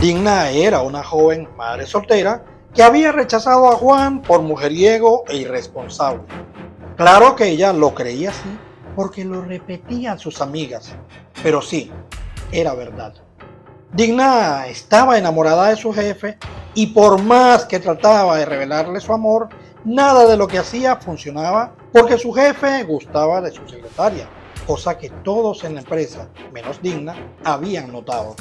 Digna era una joven madre soltera que había rechazado a Juan por mujeriego e irresponsable. Claro que ella lo creía así porque lo repetían sus amigas, pero sí, era verdad. Digna estaba enamorada de su jefe y por más que trataba de revelarle su amor, nada de lo que hacía funcionaba porque su jefe gustaba de su secretaria, cosa que todos en la empresa, menos Digna, habían notado.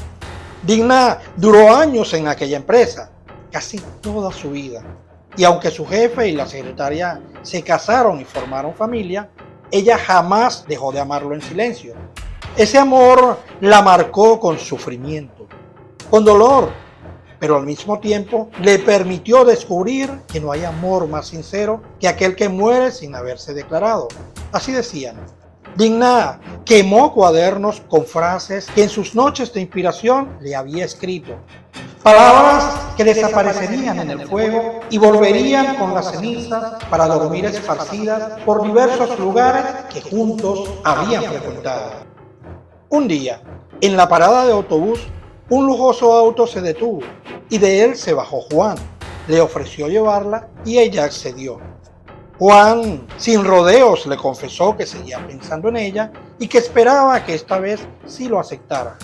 Digna duró años en aquella empresa, casi toda su vida. Y aunque su jefe y la secretaria se casaron y formaron familia, ella jamás dejó de amarlo en silencio. Ese amor la marcó con sufrimiento, con dolor, pero al mismo tiempo le permitió descubrir que no hay amor más sincero que aquel que muere sin haberse declarado. Así decían, Digna quemó cuadernos con frases que en sus noches de inspiración le había escrito. Palabras que desaparecerían en el fuego y volverían con las cenizas para dormir esparcidas por diversos lugares que juntos habían frecuentado. Un día, en la parada de autobús, un lujoso auto se detuvo y de él se bajó Juan. Le ofreció llevarla y ella accedió. Juan, sin rodeos, le confesó que seguía pensando en ella y que esperaba que esta vez sí lo aceptara,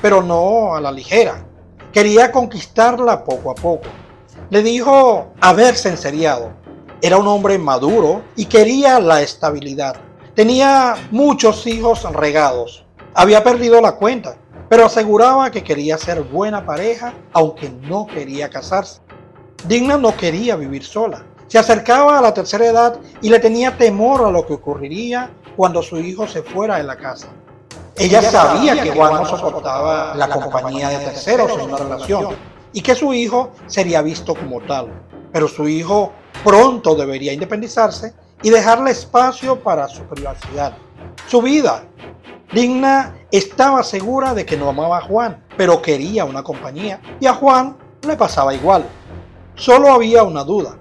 pero no a la ligera. Quería conquistarla poco a poco. Le dijo haberse enseriado. Era un hombre maduro y quería la estabilidad. Tenía muchos hijos regados. Había perdido la cuenta, pero aseguraba que quería ser buena pareja, aunque no quería casarse. Digna no quería vivir sola se acercaba a la tercera edad y le tenía temor a lo que ocurriría cuando su hijo se fuera de la casa. Ella sabía que Juan no soportaba la compañía de terceros en una relación y que su hijo sería visto como tal. Pero su hijo pronto debería independizarse y dejarle espacio para su privacidad, su vida. Digna estaba segura de que no amaba a Juan, pero quería una compañía y a Juan le pasaba igual. Solo había una duda.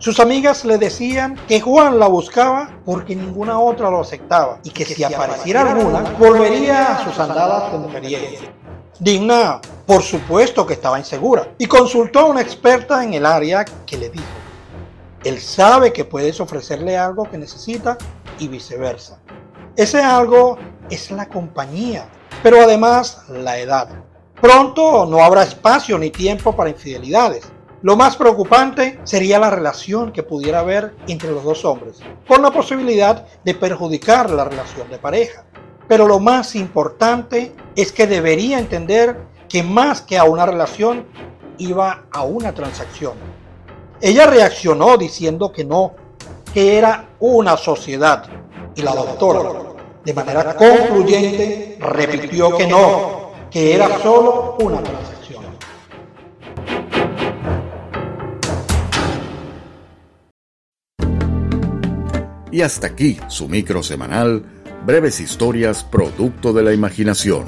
Sus amigas le decían que Juan la buscaba porque ninguna otra lo aceptaba y que si apareciera alguna, volvería a sus andadas de mujeriego. Digna, por supuesto que estaba insegura y consultó a una experta en el área que le dijo, él sabe que puedes ofrecerle algo que necesita y viceversa. Ese algo es la compañía, pero además la edad. Pronto no habrá espacio ni tiempo para infidelidades lo más preocupante sería la relación que pudiera haber entre los dos hombres, con la posibilidad de perjudicar la relación de pareja. Pero lo más importante es que debería entender que más que a una relación iba a una transacción. Ella reaccionó diciendo que no, que era una sociedad. Y la doctora, de manera concluyente, repitió que no, que era solo una transacción. Y hasta aquí su micro semanal, breves historias producto de la imaginación.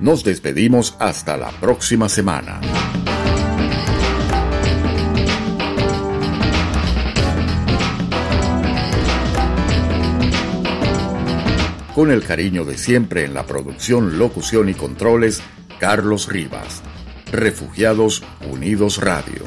Nos despedimos hasta la próxima semana. Con el cariño de siempre en la producción, locución y controles, Carlos Rivas. Refugiados Unidos Radio.